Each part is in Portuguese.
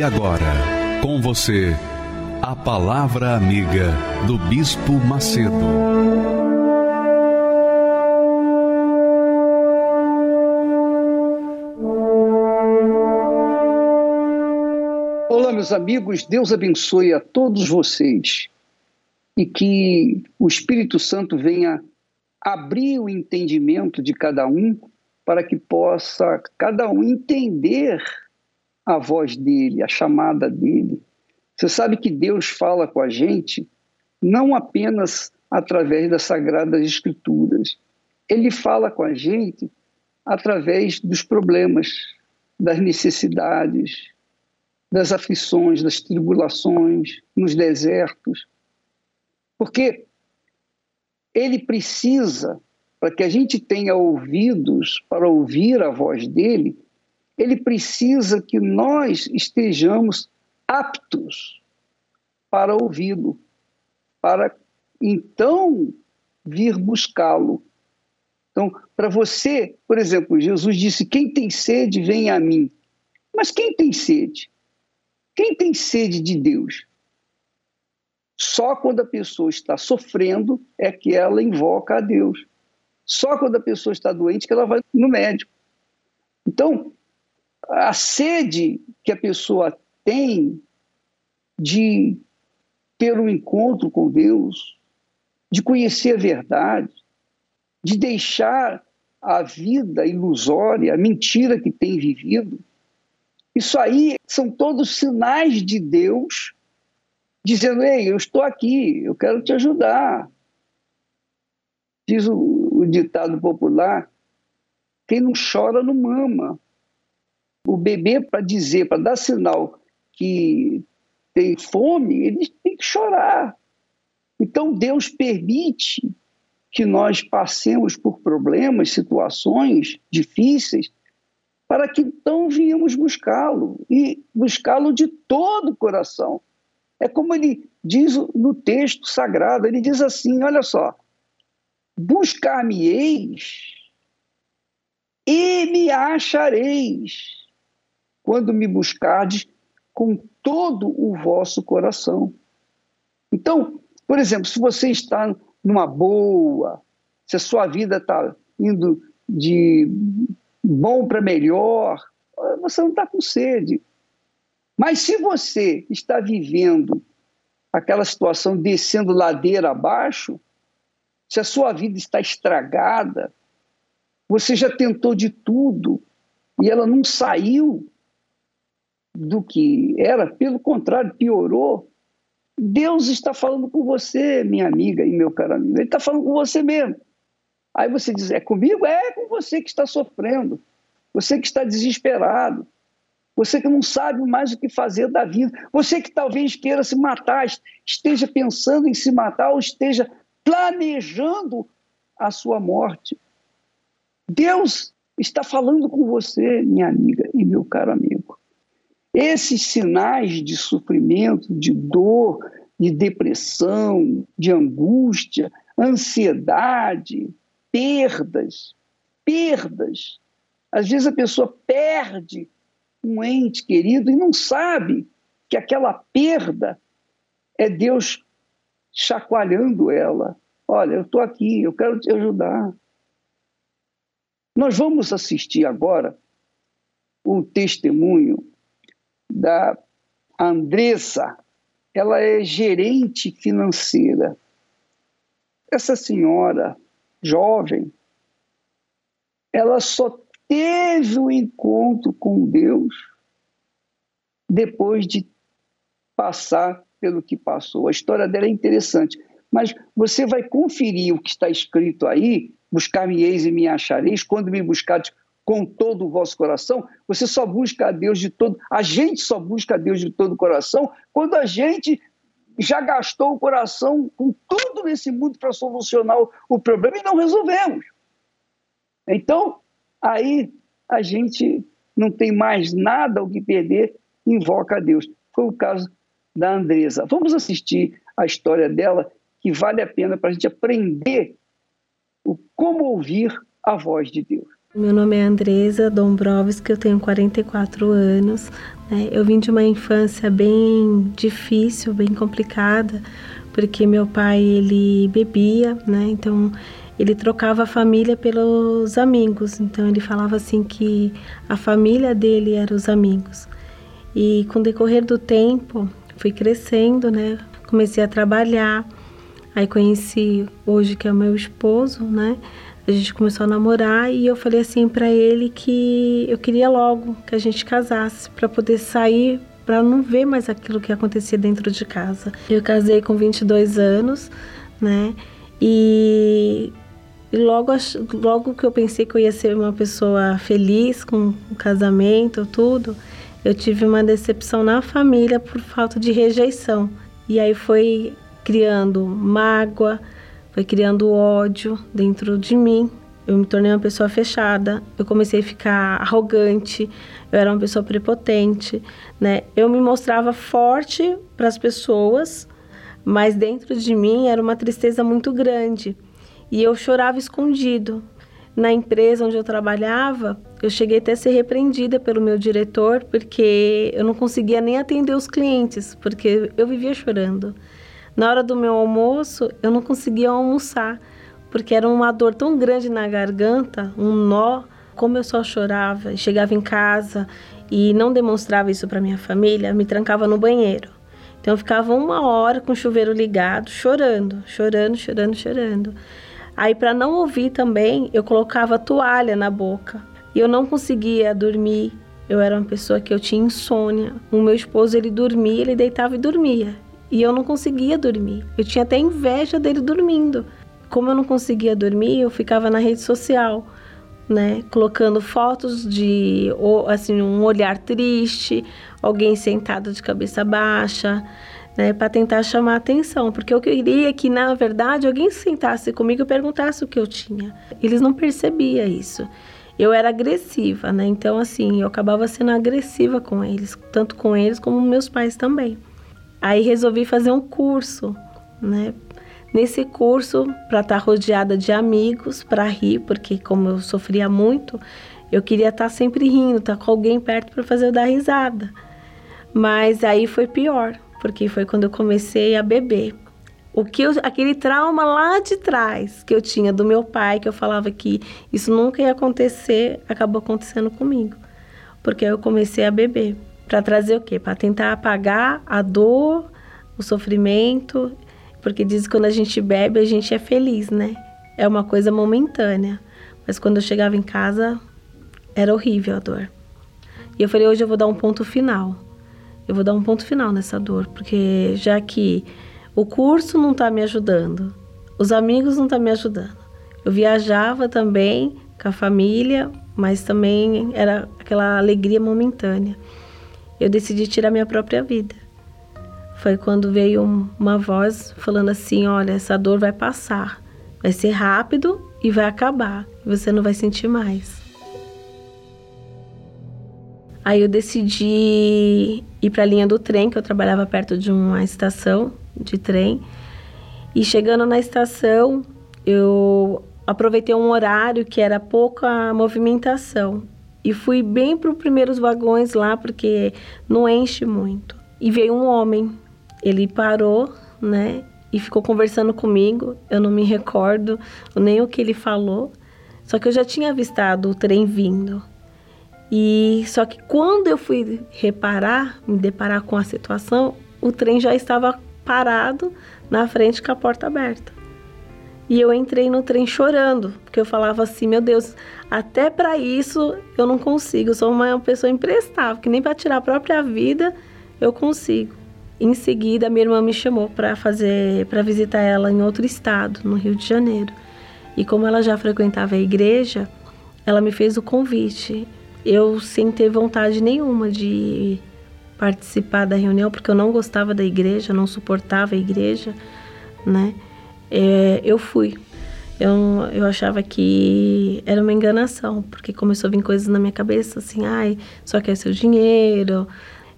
E agora, com você, a Palavra Amiga do Bispo Macedo. Olá, meus amigos, Deus abençoe a todos vocês e que o Espírito Santo venha abrir o entendimento de cada um para que possa cada um entender a voz dele, a chamada dele você sabe que Deus fala com a gente não apenas através das Sagradas Escrituras. Ele fala com a gente através dos problemas, das necessidades, das aflições, das tribulações, nos desertos. Porque ele precisa, para que a gente tenha ouvidos para ouvir a voz dele, ele precisa que nós estejamos aptos para ouvi-lo, para então vir buscá-lo. Então, para você, por exemplo, Jesus disse: Quem tem sede, vem a mim. Mas quem tem sede? Quem tem sede de Deus? Só quando a pessoa está sofrendo é que ela invoca a Deus. Só quando a pessoa está doente que ela vai no médico. Então, a sede que a pessoa tem de ter um encontro com Deus, de conhecer a verdade, de deixar a vida ilusória, a mentira que tem vivido. Isso aí são todos sinais de Deus dizendo: Ei, eu estou aqui, eu quero te ajudar. Diz o, o ditado popular: quem não chora não mama. O bebê, para dizer, para dar sinal que tem fome, ele tem que chorar. Então Deus permite que nós passemos por problemas, situações difíceis, para que então venhamos buscá-lo e buscá-lo de todo o coração. É como ele diz no texto sagrado, ele diz assim: olha só, buscar-me-eis e me achareis quando me buscardes com todo o vosso coração. Então, por exemplo, se você está numa boa, se a sua vida está indo de bom para melhor, você não está com sede. Mas se você está vivendo aquela situação descendo ladeira abaixo, se a sua vida está estragada, você já tentou de tudo e ela não saiu, do que era, pelo contrário, piorou. Deus está falando com você, minha amiga e meu caro amigo. Ele está falando com você mesmo. Aí você diz: é comigo? É com você que está sofrendo. Você que está desesperado. Você que não sabe mais o que fazer da vida. Você que talvez queira se matar, esteja pensando em se matar ou esteja planejando a sua morte. Deus está falando com você, minha amiga e meu caro amigo. Esses sinais de sofrimento, de dor, de depressão, de angústia, ansiedade, perdas, perdas. Às vezes a pessoa perde um ente querido e não sabe que aquela perda é Deus chacoalhando ela. Olha, eu estou aqui, eu quero te ajudar. Nós vamos assistir agora um testemunho da Andressa, ela é gerente financeira. Essa senhora jovem, ela só teve o um encontro com Deus depois de passar pelo que passou. A história dela é interessante, mas você vai conferir o que está escrito aí, buscar-me-eis e me achareis, quando me buscares com todo o vosso coração, você só busca a Deus de todo. A gente só busca a Deus de todo o coração quando a gente já gastou o coração com tudo nesse mundo para solucionar o problema e não resolvemos. Então, aí a gente não tem mais nada o que perder, invoca a Deus. Foi o caso da Andresa. Vamos assistir a história dela, que vale a pena para a gente aprender o como ouvir a voz de Deus. Meu nome é Andresa Dombrovski, eu tenho 44 anos. Né? Eu vim de uma infância bem difícil, bem complicada, porque meu pai ele bebia, né? Então ele trocava a família pelos amigos. Então ele falava assim que a família dele eram os amigos. E com o decorrer do tempo, fui crescendo, né? Comecei a trabalhar. Aí conheci hoje que é o meu esposo, né? A gente começou a namorar e eu falei assim para ele que eu queria logo que a gente casasse para poder sair para não ver mais aquilo que acontecia dentro de casa. Eu casei com 22 anos, né? E e logo, logo que eu pensei que eu ia ser uma pessoa feliz com o casamento, tudo, eu tive uma decepção na família por falta de rejeição. E aí foi criando mágoa, foi criando ódio dentro de mim. Eu me tornei uma pessoa fechada, eu comecei a ficar arrogante, eu era uma pessoa prepotente, né? Eu me mostrava forte para as pessoas, mas dentro de mim era uma tristeza muito grande. E eu chorava escondido. Na empresa onde eu trabalhava, eu cheguei até a ser repreendida pelo meu diretor porque eu não conseguia nem atender os clientes, porque eu vivia chorando. Na hora do meu almoço, eu não conseguia almoçar, porque era uma dor tão grande na garganta, um nó, como eu só chorava, chegava em casa e não demonstrava isso para minha família, me trancava no banheiro. Então eu ficava uma hora com o chuveiro ligado, chorando, chorando, chorando, chorando. Aí, para não ouvir também, eu colocava toalha na boca. E eu não conseguia dormir. Eu era uma pessoa que eu tinha insônia. O meu esposo, ele dormia, ele deitava e dormia. E eu não conseguia dormir. Eu tinha até inveja dele dormindo. Como eu não conseguia dormir, eu ficava na rede social, né, colocando fotos de assim um olhar triste, alguém sentado de cabeça baixa, né, para tentar chamar atenção, porque eu queria que, na verdade, alguém sentasse comigo e perguntasse o que eu tinha. Eles não percebiam isso. Eu era agressiva, né? Então, assim, eu acabava sendo agressiva com eles, tanto com eles como meus pais também. Aí resolvi fazer um curso, né? Nesse curso, para estar tá rodeada de amigos, para rir, porque como eu sofria muito, eu queria estar tá sempre rindo, estar tá com alguém perto para fazer eu dar risada. Mas aí foi pior, porque foi quando eu comecei a beber. O que eu, aquele trauma lá de trás que eu tinha do meu pai, que eu falava que isso nunca ia acontecer, acabou acontecendo comigo. Porque eu comecei a beber. Para trazer o quê? Para tentar apagar a dor, o sofrimento. Porque diz que quando a gente bebe, a gente é feliz, né? É uma coisa momentânea. Mas quando eu chegava em casa, era horrível a dor. E eu falei, hoje eu vou dar um ponto final eu vou dar um ponto final nessa dor, porque já que o curso não está me ajudando, os amigos não tá me ajudando. Eu viajava também com a família, mas também era aquela alegria momentânea. Eu decidi tirar minha própria vida. Foi quando veio uma voz falando assim: olha, essa dor vai passar, vai ser rápido e vai acabar, você não vai sentir mais. Aí eu decidi ir para a linha do trem, que eu trabalhava perto de uma estação de trem. E chegando na estação, eu aproveitei um horário que era pouca movimentação e fui bem para os primeiros vagões lá porque não enche muito. E veio um homem, ele parou, né, e ficou conversando comigo. Eu não me recordo nem o que ele falou, só que eu já tinha avistado o trem vindo. E só que quando eu fui reparar, me deparar com a situação, o trem já estava parado na frente com a porta aberta. E eu entrei no trem chorando, porque eu falava assim: meu Deus, até para isso eu não consigo, eu sou uma pessoa imprestável, que nem para tirar a própria vida eu consigo. Em seguida, minha irmã me chamou para fazer, para visitar ela em outro estado, no Rio de Janeiro. E como ela já frequentava a igreja, ela me fez o convite. Eu sem ter vontade nenhuma de participar da reunião, porque eu não gostava da igreja, não suportava a igreja, né? É, eu fui. Eu, eu achava que era uma enganação, porque começou a vir coisas na minha cabeça, assim, ai, só quer seu dinheiro,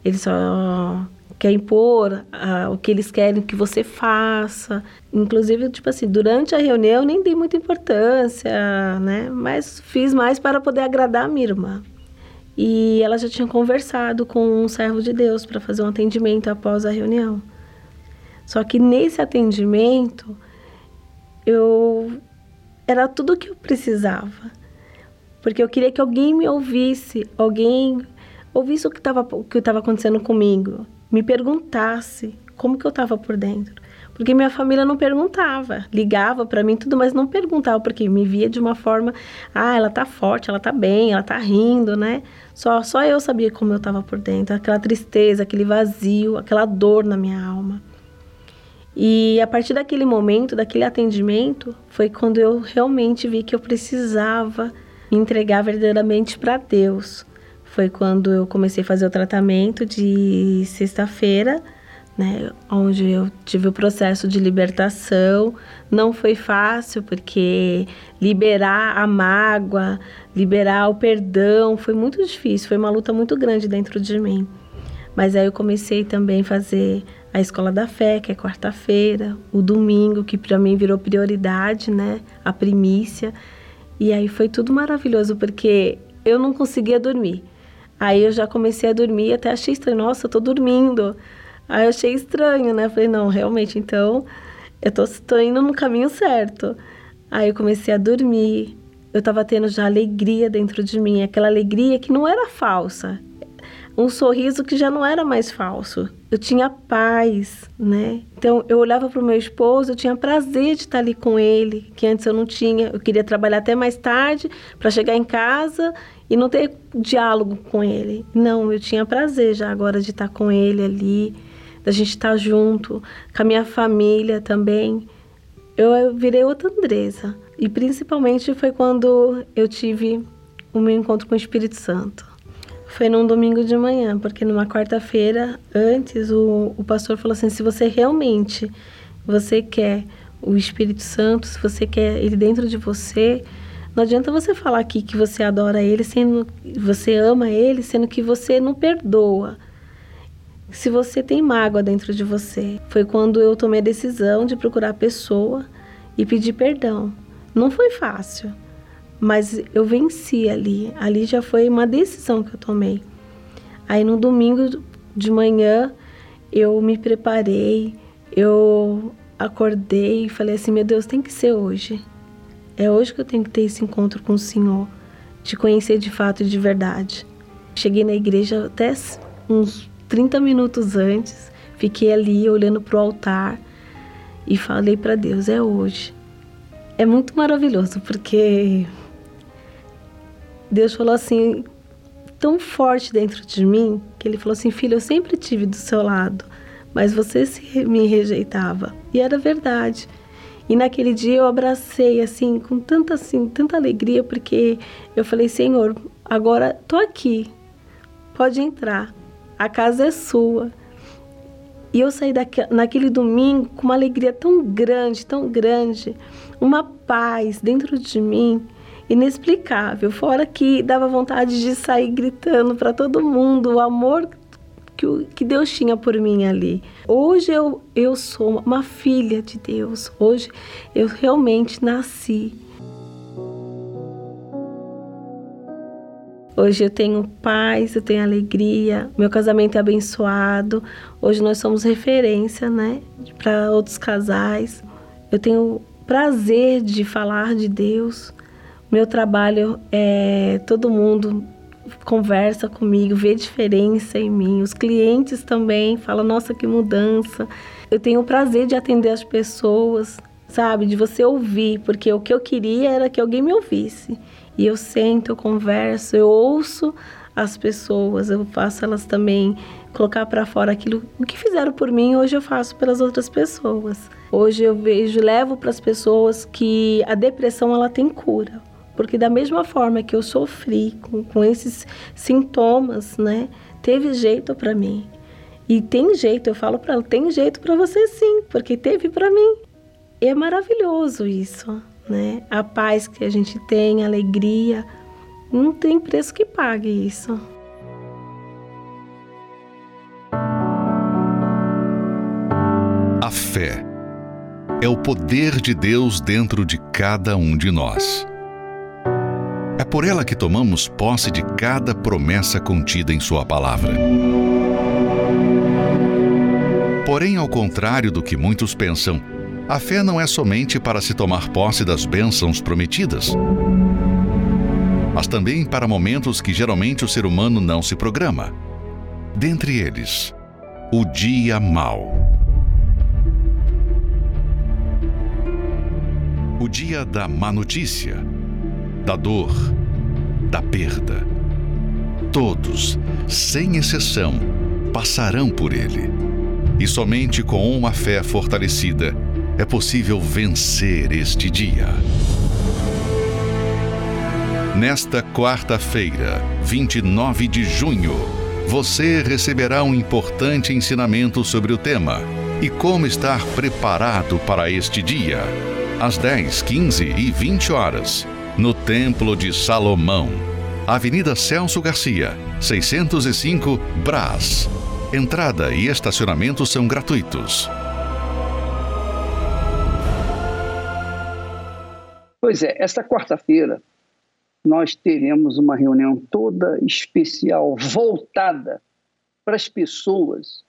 ele só quer impor o que eles querem que você faça. Inclusive, tipo assim, durante a reunião eu nem dei muita importância, né? Mas fiz mais para poder agradar a minha irmã. E ela já tinha conversado com um servo de Deus para fazer um atendimento após a reunião. Só que nesse atendimento, eu era tudo o que eu precisava. Porque eu queria que alguém me ouvisse, alguém ouvisse o que estava o que estava acontecendo comigo, me perguntasse como que eu estava por dentro. Porque minha família não perguntava, ligava para mim tudo, mas não perguntava porque me via de uma forma, ah, ela tá forte, ela tá bem, ela tá rindo, né? Só só eu sabia como eu estava por dentro, aquela tristeza, aquele vazio, aquela dor na minha alma. E a partir daquele momento, daquele atendimento, foi quando eu realmente vi que eu precisava me entregar verdadeiramente para Deus. Foi quando eu comecei a fazer o tratamento de sexta-feira, né, onde eu tive o processo de libertação. Não foi fácil, porque liberar a mágoa, liberar o perdão, foi muito difícil, foi uma luta muito grande dentro de mim. Mas aí eu comecei também a fazer a escola da fé, que é quarta-feira, o domingo, que para mim virou prioridade, né? A primícia. E aí foi tudo maravilhoso, porque eu não conseguia dormir. Aí eu já comecei a dormir, até achei estranho, nossa, eu tô dormindo. Aí eu achei estranho, né? Falei, não, realmente, então eu tô, tô indo no caminho certo. Aí eu comecei a dormir, eu tava tendo já alegria dentro de mim, aquela alegria que não era falsa, um sorriso que já não era mais falso. Eu tinha paz, né? Então eu olhava para o meu esposo, eu tinha prazer de estar ali com ele, que antes eu não tinha. Eu queria trabalhar até mais tarde para chegar em casa e não ter diálogo com ele. Não, eu tinha prazer já agora de estar com ele ali, da gente estar junto, com a minha família também. Eu, eu virei outra Andresa. E principalmente foi quando eu tive o meu encontro com o Espírito Santo. Foi num domingo de manhã, porque numa quarta-feira antes o, o pastor falou assim: se você realmente você quer o Espírito Santo, se você quer ele dentro de você, não adianta você falar aqui que você adora ele, sendo você ama ele, sendo que você não perdoa. Se você tem mágoa dentro de você, foi quando eu tomei a decisão de procurar a pessoa e pedir perdão. Não foi fácil mas eu venci ali. Ali já foi uma decisão que eu tomei. Aí no domingo de manhã eu me preparei, eu acordei e falei assim: meu Deus, tem que ser hoje. É hoje que eu tenho que ter esse encontro com o Senhor, te conhecer de fato e de verdade. Cheguei na igreja até uns 30 minutos antes, fiquei ali olhando para o altar e falei para Deus: é hoje. É muito maravilhoso porque Deus falou assim, tão forte dentro de mim, que ele falou assim: Filho, eu sempre tive do seu lado, mas você me rejeitava. E era verdade. E naquele dia eu abracei assim com tanta assim, tanta alegria porque eu falei: Senhor, agora tô aqui. Pode entrar. A casa é sua. E eu saí daqui, naquele domingo com uma alegria tão grande, tão grande, uma paz dentro de mim inexplicável. Fora que dava vontade de sair gritando para todo mundo o amor que, que Deus tinha por mim ali. Hoje eu, eu sou uma filha de Deus. Hoje eu realmente nasci. Hoje eu tenho paz, eu tenho alegria, meu casamento é abençoado. Hoje nós somos referência, né, para outros casais. Eu tenho prazer de falar de Deus. Meu trabalho é todo mundo conversa comigo, vê diferença em mim. Os clientes também falam: "Nossa, que mudança". Eu tenho o prazer de atender as pessoas, sabe? De você ouvir, porque o que eu queria era que alguém me ouvisse. E eu sento, eu converso, eu ouço as pessoas, eu faço elas também colocar para fora aquilo o que fizeram por mim, hoje eu faço pelas outras pessoas. Hoje eu vejo, levo para as pessoas que a depressão ela tem cura. Porque da mesma forma que eu sofri com, com esses sintomas, né? Teve jeito para mim. E tem jeito, eu falo para ela, tem jeito para você sim, porque teve para mim. É maravilhoso isso, né? A paz que a gente tem, a alegria, não tem preço que pague isso. A fé é o poder de Deus dentro de cada um de nós. É por ela que tomamos posse de cada promessa contida em Sua palavra. Porém, ao contrário do que muitos pensam, a fé não é somente para se tomar posse das bênçãos prometidas, mas também para momentos que geralmente o ser humano não se programa. Dentre eles, o dia mau. O dia da má notícia, da dor, da perda. Todos, sem exceção, passarão por ele. E somente com uma fé fortalecida é possível vencer este dia. Nesta quarta-feira, 29 de junho, você receberá um importante ensinamento sobre o tema e como estar preparado para este dia. Às 10, 15 e 20 horas, no Templo de Salomão, Avenida Celso Garcia, 605, Brás. Entrada e estacionamento são gratuitos. Pois é, esta quarta-feira nós teremos uma reunião toda especial, voltada para as pessoas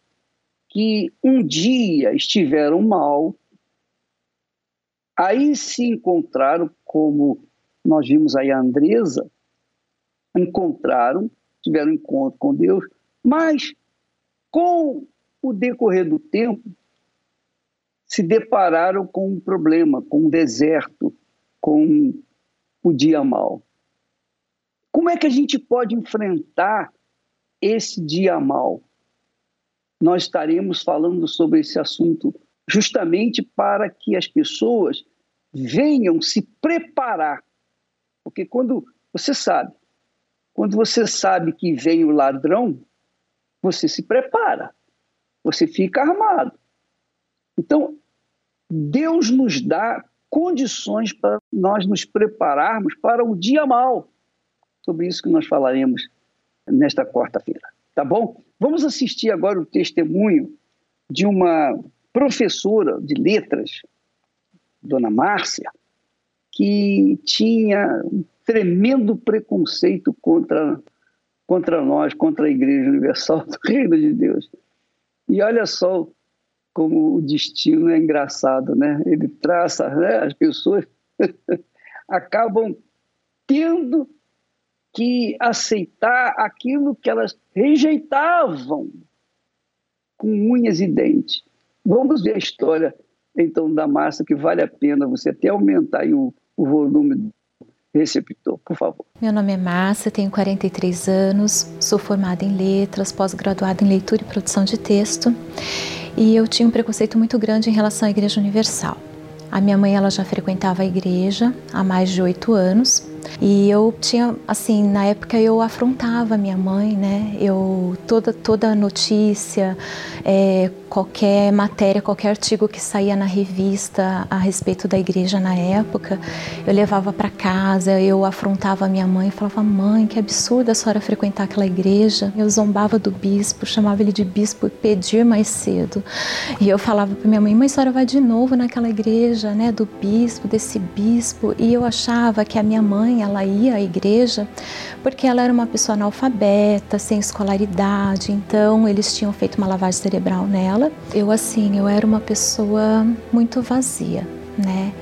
que um dia estiveram mal, aí se encontraram, como nós vimos aí a Andresa, encontraram, tiveram um encontro com Deus, mas com o decorrer do tempo se depararam com um problema, com um deserto, com o dia mal. Como é que a gente pode enfrentar esse dia mal? Nós estaremos falando sobre esse assunto justamente para que as pessoas venham se preparar. Porque quando você sabe, quando você sabe que vem o ladrão, você se prepara, você fica armado. Então, Deus nos dá condições para nós nos prepararmos para o dia mal sobre isso que nós falaremos nesta quarta-feira. Tá bom? Vamos assistir agora o testemunho de uma professora de letras, Dona Márcia, que tinha um tremendo preconceito contra, contra nós, contra a Igreja Universal do Reino de Deus. E olha só como o destino é engraçado, né? Ele traça, né? as pessoas acabam tendo que aceitar aquilo que elas rejeitavam com unhas e dentes. Vamos ver a história, então, da massa, que vale a pena você até aumentar o, o volume do receptor, por favor. Meu nome é Márcia, tenho 43 anos, sou formada em letras, pós-graduada em leitura e produção de texto, e eu tinha um preconceito muito grande em relação à Igreja Universal. A minha mãe ela já frequentava a igreja há mais de oito anos e eu tinha, assim, na época eu afrontava minha mãe, né? Eu toda toda notícia, é, qualquer matéria, qualquer artigo que saía na revista a respeito da igreja na época, eu levava para casa, eu afrontava minha mãe, falava: "Mãe, que absurdo a senhora frequentar aquela igreja". Eu zombava do bispo, chamava ele de bispo e pedir mais cedo. E eu falava para minha mãe: "Mãe, a senhora vai de novo naquela igreja, né, do bispo, desse bispo". E eu achava que a minha mãe, ela ia à igreja porque ela era uma pessoa analfabeta, sem escolaridade, então eles tinham feito uma lavagem cerebral nela. Eu assim, eu era uma pessoa muito vazia, né?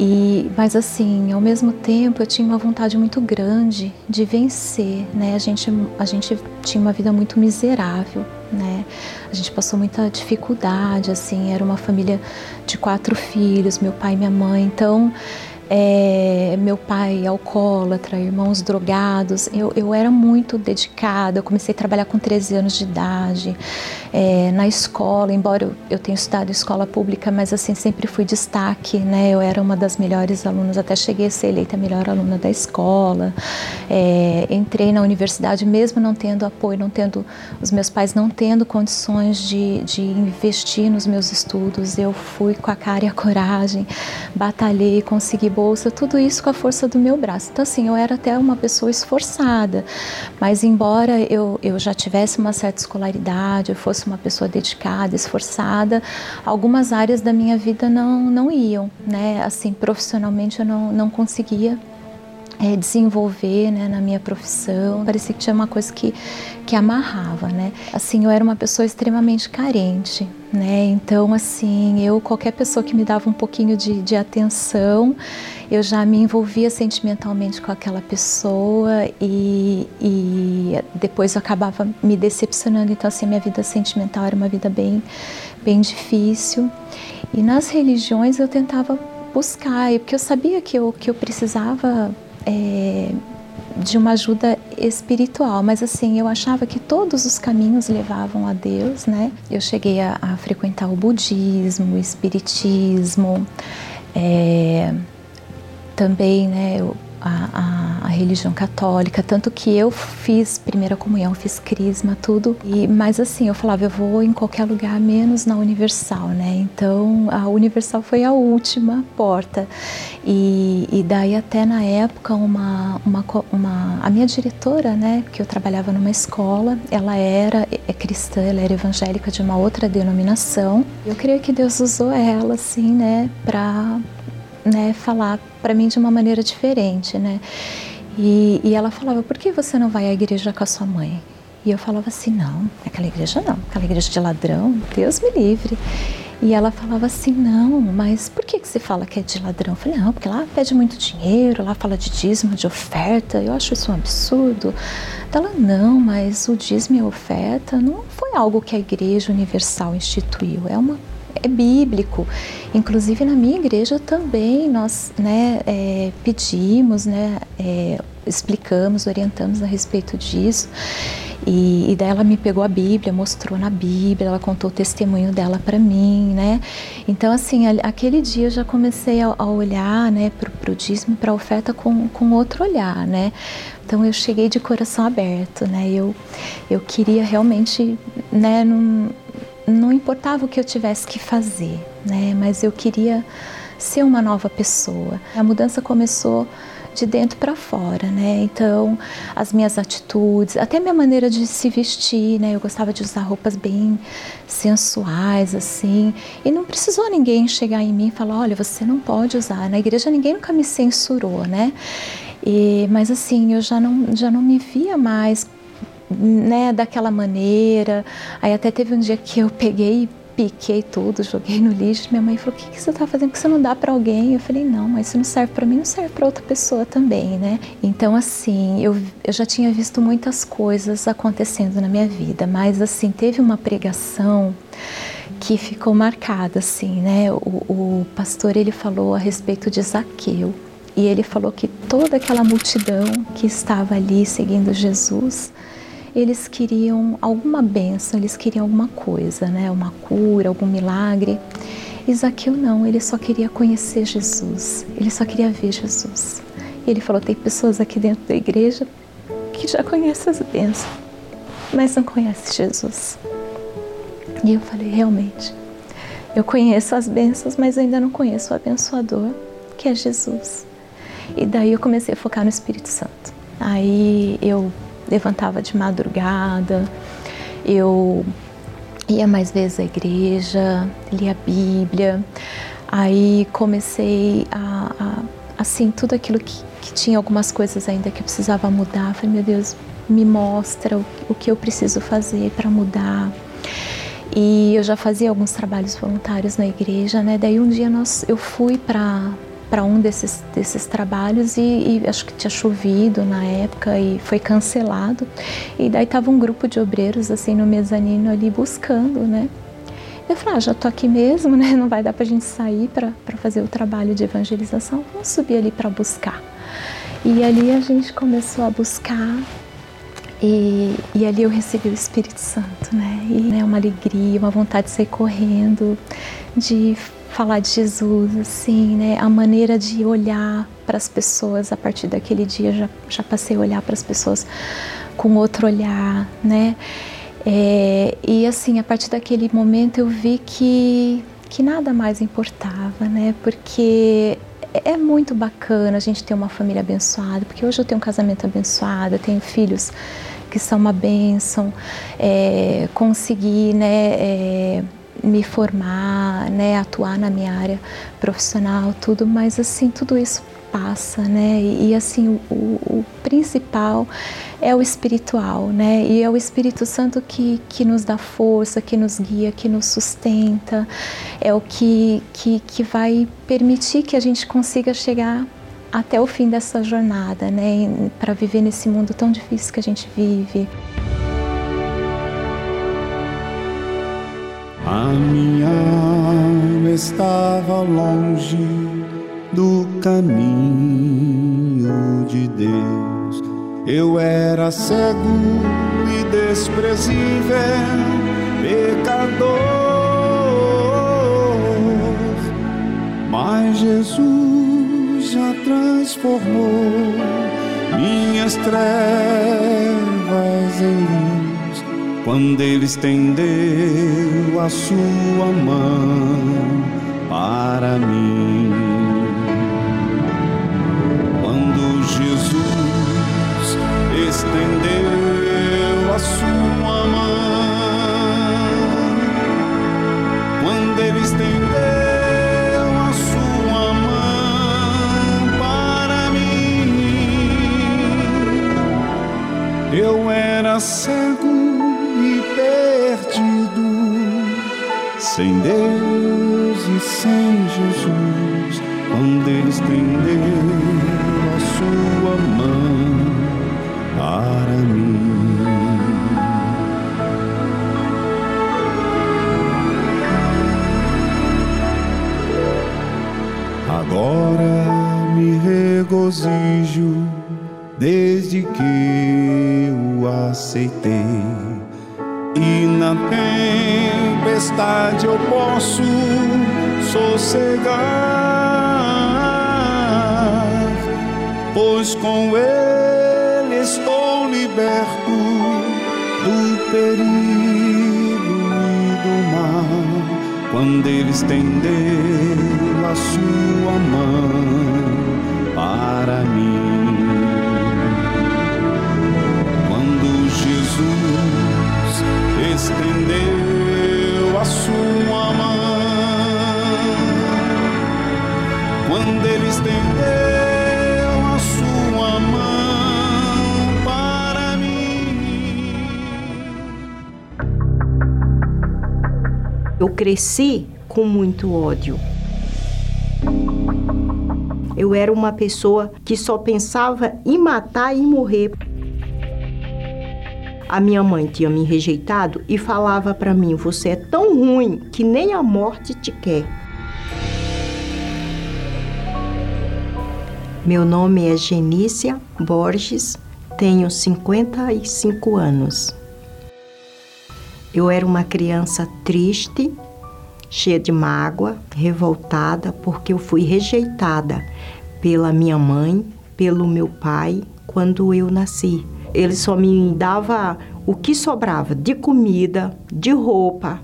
E, mas assim, ao mesmo tempo eu tinha uma vontade muito grande de vencer, né? A gente, a gente tinha uma vida muito miserável, né? A gente passou muita dificuldade, assim, era uma família de quatro filhos, meu pai e minha mãe, então é, meu pai alcoólatra, irmãos drogados. Eu, eu era muito dedicada, eu comecei a trabalhar com 13 anos de idade, é, na escola, embora eu, eu tenha estudado escola pública, mas assim, sempre fui destaque, né? Eu era uma das melhores alunas, até cheguei a ser eleita a melhor aluna da escola. É, entrei na universidade, mesmo não tendo apoio, não tendo, os meus pais não tendo condições de, de investir nos meus estudos, eu fui com a cara e a coragem, batalhei, consegui bolsa, tudo isso com a força do meu braço. Então, assim, eu era até uma pessoa esforçada, mas embora eu, eu já tivesse uma certa escolaridade, eu fosse uma pessoa dedicada, esforçada, algumas áreas da minha vida não, não iam, né? Assim, profissionalmente eu não, não conseguia é, desenvolver né, na minha profissão. Parecia que tinha uma coisa que, que amarrava, né? Assim, eu era uma pessoa extremamente carente, né? Então, assim, eu, qualquer pessoa que me dava um pouquinho de, de atenção, eu já me envolvia sentimentalmente com aquela pessoa e, e depois eu acabava me decepcionando. Então, assim, minha vida sentimental era uma vida bem, bem difícil. E nas religiões eu tentava buscar, porque eu sabia que eu, que eu precisava é, de uma ajuda espiritual, mas assim, eu achava que todos os caminhos levavam a Deus, né? Eu cheguei a, a frequentar o budismo, o espiritismo, é, também, né? Eu, a, a, a, religião católica, tanto que eu fiz primeira comunhão, fiz crisma, tudo. E mas assim, eu falava, eu vou em qualquer lugar menos na Universal, né? Então a Universal foi a última porta. E, e daí até na época uma, uma, uma a minha diretora, né, que eu trabalhava numa escola, ela era é cristã, ela era evangélica de uma outra denominação. Eu creio que Deus usou ela assim, né, para né, falar para mim de uma maneira diferente, né? E, e, ela falava, por que você não vai à igreja com a sua mãe? E eu falava assim, não, aquela igreja não, aquela igreja de ladrão, Deus me livre. E ela falava assim, não, mas por que, que você fala que é de ladrão? Eu falei, não, porque lá pede muito dinheiro, lá fala de dízimo, de oferta, eu acho isso um absurdo. Ela, não, mas o dízimo e a oferta não foi algo que a Igreja Universal instituiu, é uma é bíblico. Inclusive na minha igreja também nós né, é, pedimos, né, é, explicamos, orientamos a respeito disso. E, e daí ela me pegou a Bíblia, mostrou na Bíblia, ela contou o testemunho dela para mim, né? Então, assim, aquele dia eu já comecei a, a olhar, né, para o dízimo, para a oferta com, com outro olhar, né? Então eu cheguei de coração aberto, né? Eu, eu queria realmente, né, num, não importava o que eu tivesse que fazer, né? Mas eu queria ser uma nova pessoa. A mudança começou de dentro para fora, né? Então, as minhas atitudes, até minha maneira de se vestir, né? Eu gostava de usar roupas bem sensuais, assim. E não precisou ninguém chegar em mim e falar: olha, você não pode usar. Na igreja ninguém nunca me censurou, né? E, mas assim, eu já não, já não me via mais né, daquela maneira. Aí até teve um dia que eu peguei piquei tudo, joguei no lixo. Minha mãe falou: "O que, que você está fazendo? Que você não dá para alguém?" Eu falei: "Não, mas se não serve para mim, não serve para outra pessoa também, né?" Então assim, eu, eu já tinha visto muitas coisas acontecendo na minha vida, mas assim teve uma pregação que ficou marcada assim, né? O, o pastor ele falou a respeito de Zaqueu. E ele falou que toda aquela multidão que estava ali seguindo Jesus, eles queriam alguma benção, eles queriam alguma coisa, né? Uma cura, algum milagre. Zaqueu não, ele só queria conhecer Jesus, ele só queria ver Jesus. E ele falou: tem pessoas aqui dentro da igreja que já conhecem as bênçãos, mas não conhecem Jesus. E eu falei: realmente, eu conheço as bênçãos, mas ainda não conheço o abençoador, que é Jesus. E daí eu comecei a focar no Espírito Santo. Aí eu levantava de madrugada, eu ia mais vezes à igreja, lia a Bíblia, aí comecei a, a assim, tudo aquilo que, que, tinha algumas coisas ainda que eu precisava mudar, falei, meu Deus, me mostra o, o que eu preciso fazer para mudar. E eu já fazia alguns trabalhos voluntários na igreja, né? Daí um dia nós, eu fui para para um desses, desses trabalhos e, e, acho que tinha chovido na época e foi cancelado. E daí tava um grupo de obreiros assim no mezanino ali buscando, né? Eu falei, ah, já tô aqui mesmo, né? Não vai dar pra gente sair para fazer o trabalho de evangelização. Vamos subir ali para buscar. E ali a gente começou a buscar e, e, ali eu recebi o Espírito Santo, né? E né, uma alegria, uma vontade de sair correndo, de falar de Jesus, assim, né? A maneira de olhar para as pessoas a partir daquele dia já, já passei a olhar para as pessoas com outro olhar, né? É, e assim, a partir daquele momento eu vi que, que nada mais importava, né? Porque é muito bacana a gente ter uma família abençoada, porque hoje eu tenho um casamento abençoado, eu tenho filhos que são uma bênção, é, conseguir né, é, me formar, né, atuar na minha área profissional, tudo, mas assim, tudo isso passa, né? E, e assim, o, o, principal é o espiritual, né? E é o Espírito Santo que, que nos dá força, que nos guia, que nos sustenta, é o que, que, que vai permitir que a gente consiga chegar até o fim dessa jornada, né? Para viver nesse mundo tão difícil que a gente vive. A minha alma estava longe do caminho de Deus. Eu era cego e desprezível, pecador. Mas Jesus já transformou minhas trevas em luz quando Ele estendeu a sua mão para mim. estendeu a sua mão. Quando ele estendeu eu era cego perdido, sem Deus e sem Jesus. Quando ele estendeu a sua mão para mim. Agora me regozijo desde que o aceitei. Tempestade eu posso sossegar, pois com ele estou liberto do perigo e do mal. Quando ele estendeu a sua mão para mim. Quando Jesus estendeu sua mão, quando ele estendeu Eu cresci com muito ódio. Eu era uma pessoa que só pensava em matar e morrer. A minha mãe tinha me rejeitado e falava para mim: "Você é tão ruim que nem a morte te quer". Meu nome é Genícia Borges, tenho 55 anos. Eu era uma criança triste, cheia de mágoa, revoltada, porque eu fui rejeitada pela minha mãe, pelo meu pai, quando eu nasci. Ele só me dava o que sobrava de comida, de roupa.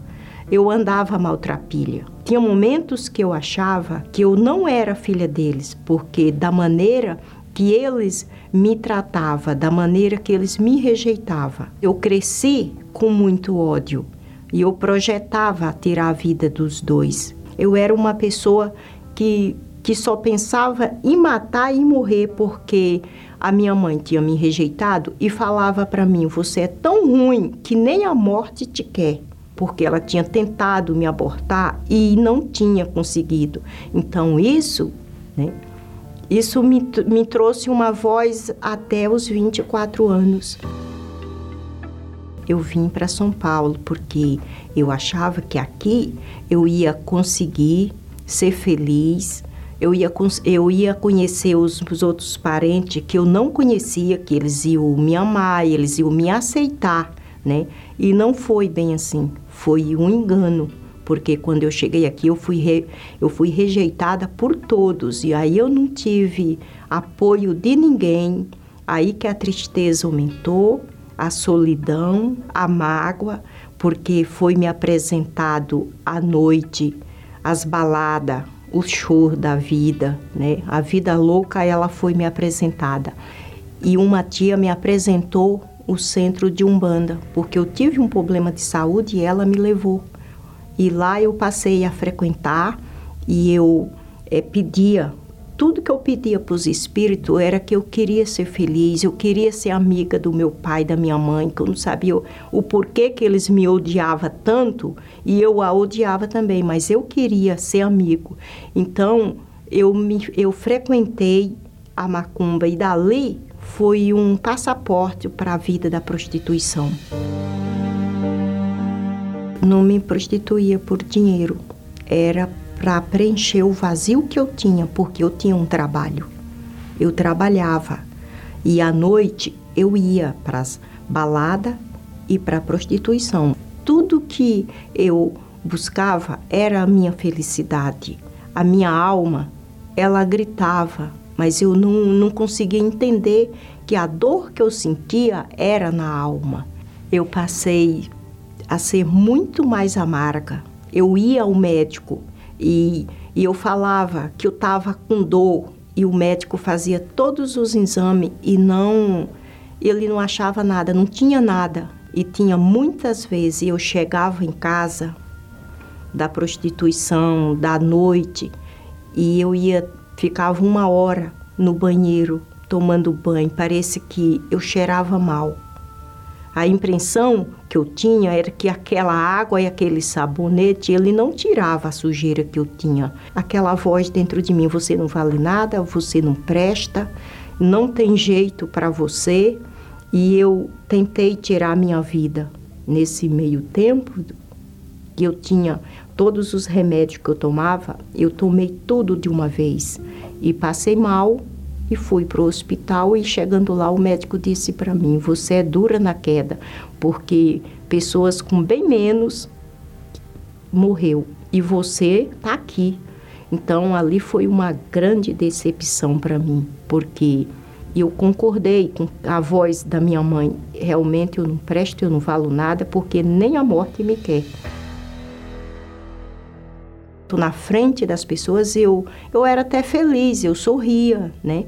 Eu andava maltrapilha. Tinha momentos que eu achava que eu não era filha deles, porque da maneira que eles me tratavam, da maneira que eles me rejeitavam. Eu cresci com muito ódio e eu projetava tirar a vida dos dois. Eu era uma pessoa que, que só pensava em matar e morrer porque a minha mãe tinha me rejeitado e falava para mim: Você é tão ruim que nem a morte te quer. Porque ela tinha tentado me abortar e não tinha conseguido. Então, isso, né? Isso me, me trouxe uma voz até os 24 anos. eu vim para São Paulo, porque eu achava que aqui eu ia conseguir ser feliz, eu ia, eu ia conhecer os, os outros parentes que eu não conhecia, que eles iam me amar, eles iam me aceitar, né? E não foi bem assim, foi um engano, porque quando eu cheguei aqui eu fui, re, eu fui rejeitada por todos, e aí eu não tive apoio de ninguém, aí que a tristeza aumentou, a solidão, a mágoa, porque foi me apresentado à noite as baladas, o choro da vida, né? A vida louca, ela foi me apresentada. E uma tia me apresentou o centro de Umbanda, porque eu tive um problema de saúde e ela me levou. E lá eu passei a frequentar e eu é, pedia tudo que eu pedia para os espíritos era que eu queria ser feliz, eu queria ser amiga do meu pai, da minha mãe, que eu não sabia o, o porquê que eles me odiavam tanto e eu a odiava também, mas eu queria ser amigo. Então eu, me, eu frequentei a macumba e dali foi um passaporte para a vida da prostituição. Não me prostituía por dinheiro, era para preencher o vazio que eu tinha, porque eu tinha um trabalho. Eu trabalhava e à noite eu ia para as baladas e para a prostituição. Tudo que eu buscava era a minha felicidade. A minha alma, ela gritava, mas eu não, não conseguia entender que a dor que eu sentia era na alma. Eu passei a ser muito mais amarga. Eu ia ao médico, e, e eu falava que eu estava com dor e o médico fazia todos os exames e não ele não achava nada, não tinha nada. E tinha muitas vezes eu chegava em casa da prostituição, da noite, e eu ia ficava uma hora no banheiro tomando banho, parece que eu cheirava mal. A impressão que eu tinha era que aquela água e aquele sabonete, ele não tirava a sujeira que eu tinha. Aquela voz dentro de mim, você não vale nada, você não presta, não tem jeito para você. E eu tentei tirar a minha vida. Nesse meio tempo que eu tinha todos os remédios que eu tomava, eu tomei tudo de uma vez e passei mal e fui para o hospital e chegando lá o médico disse para mim: "Você é dura na queda, porque pessoas com bem menos morreu e você está aqui". Então ali foi uma grande decepção para mim, porque eu concordei com a voz da minha mãe. Realmente eu não presto, eu não valo nada, porque nem a morte me quer na frente das pessoas, eu, eu era até feliz, eu sorria, né?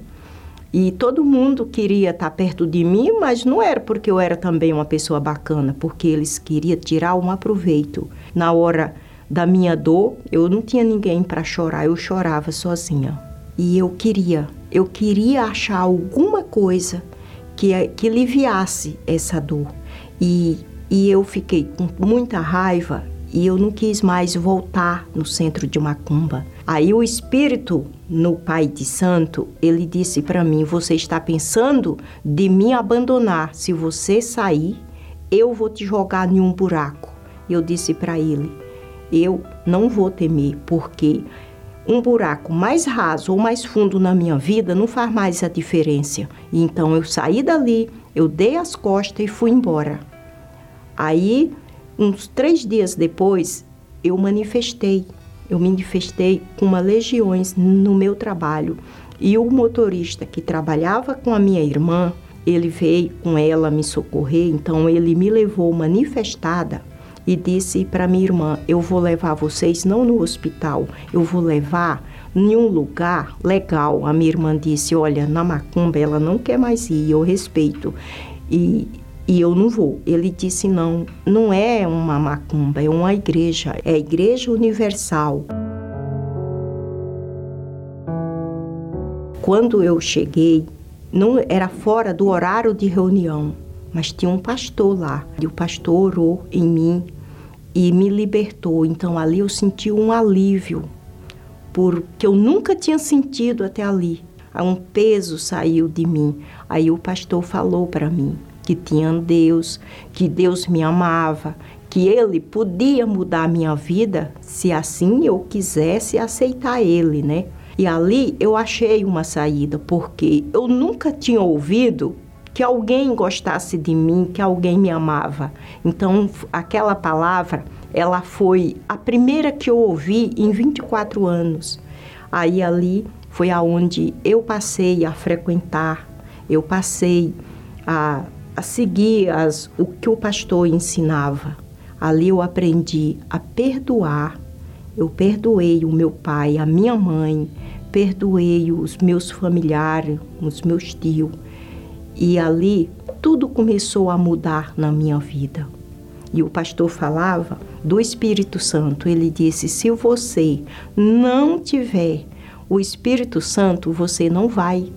E todo mundo queria estar perto de mim, mas não era porque eu era também uma pessoa bacana, porque eles queriam tirar um aproveito. Na hora da minha dor, eu não tinha ninguém para chorar, eu chorava sozinha. E eu queria, eu queria achar alguma coisa que, que aliviasse essa dor. E, e eu fiquei com muita raiva e eu não quis mais voltar no centro de Macumba. Aí o espírito no Pai de Santo, ele disse para mim: "Você está pensando de me abandonar? Se você sair, eu vou te jogar em um buraco". Eu disse para ele: "Eu não vou temer, porque um buraco mais raso ou mais fundo na minha vida não faz mais a diferença. Então eu saí dali, eu dei as costas e fui embora. Aí Uns três dias depois, eu manifestei. Eu manifestei com uma legiões no meu trabalho. E o motorista que trabalhava com a minha irmã, ele veio com ela me socorrer, então ele me levou manifestada e disse para minha irmã: Eu vou levar vocês não no hospital, eu vou levar em um lugar legal. A minha irmã disse: Olha, na macumba ela não quer mais ir, eu respeito. E e eu não vou. Ele disse: não, não é uma macumba, é uma igreja, é a Igreja Universal. Quando eu cheguei, não era fora do horário de reunião, mas tinha um pastor lá. E o pastor orou em mim e me libertou. Então ali eu senti um alívio, porque eu nunca tinha sentido até ali. Um peso saiu de mim. Aí o pastor falou para mim: que tinha Deus, que Deus me amava, que Ele podia mudar a minha vida se assim eu quisesse aceitar Ele, né? E ali eu achei uma saída, porque eu nunca tinha ouvido que alguém gostasse de mim, que alguém me amava. Então, aquela palavra, ela foi a primeira que eu ouvi em 24 anos. Aí ali foi aonde eu passei a frequentar, eu passei a, a seguir as, o que o pastor ensinava. Ali eu aprendi a perdoar. Eu perdoei o meu pai, a minha mãe, perdoei os meus familiares, os meus tios. E ali tudo começou a mudar na minha vida. E o pastor falava do Espírito Santo. Ele disse: se você não tiver o Espírito Santo, você não vai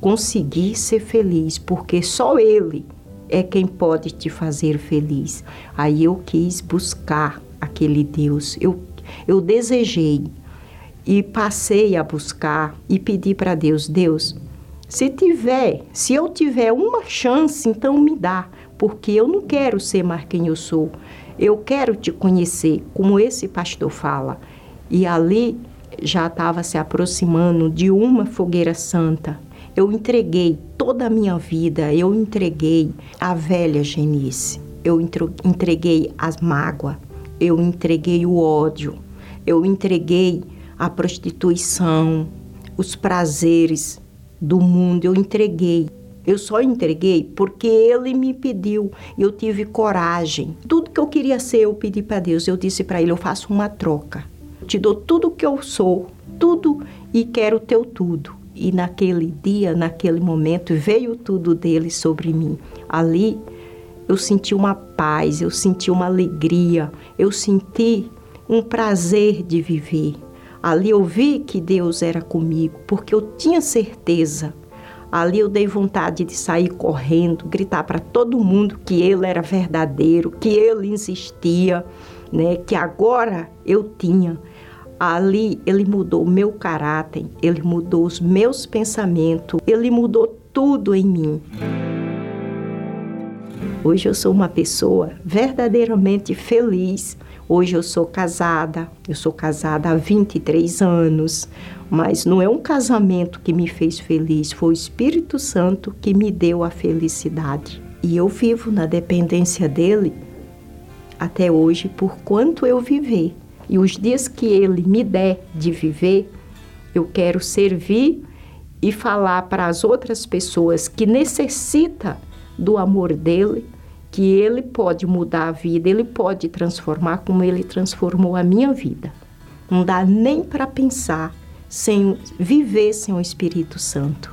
conseguir ser feliz, porque só Ele é quem pode te fazer feliz. Aí eu quis buscar aquele Deus, eu, eu desejei e passei a buscar e pedi para Deus: Deus, se tiver, se eu tiver uma chance, então me dá, porque eu não quero ser mais quem eu sou. Eu quero te conhecer, como esse pastor fala. E ali já estava se aproximando de uma fogueira santa. Eu entreguei toda a minha vida, eu entreguei a velha genice, eu entreguei as mágoas, eu entreguei o ódio, eu entreguei a prostituição, os prazeres do mundo, eu entreguei. Eu só entreguei porque ele me pediu. Eu tive coragem. Tudo que eu queria ser, eu pedi para Deus. Eu disse para ele: eu faço uma troca. Te dou tudo que eu sou, tudo e quero teu tudo. E naquele dia, naquele momento, veio tudo dele sobre mim. Ali eu senti uma paz, eu senti uma alegria, eu senti um prazer de viver. Ali eu vi que Deus era comigo, porque eu tinha certeza. Ali eu dei vontade de sair correndo, gritar para todo mundo que ele era verdadeiro, que ele existia, né? Que agora eu tinha Ali ele mudou o meu caráter, ele mudou os meus pensamentos, ele mudou tudo em mim. Hoje eu sou uma pessoa verdadeiramente feliz. Hoje eu sou casada, eu sou casada há 23 anos, mas não é um casamento que me fez feliz, foi o Espírito Santo que me deu a felicidade. E eu vivo na dependência dele até hoje por quanto eu viver. E os dias que Ele me der de viver, eu quero servir e falar para as outras pessoas que necessita do amor dele, que ele pode mudar a vida, ele pode transformar como ele transformou a minha vida. Não dá nem para pensar sem viver sem o Espírito Santo.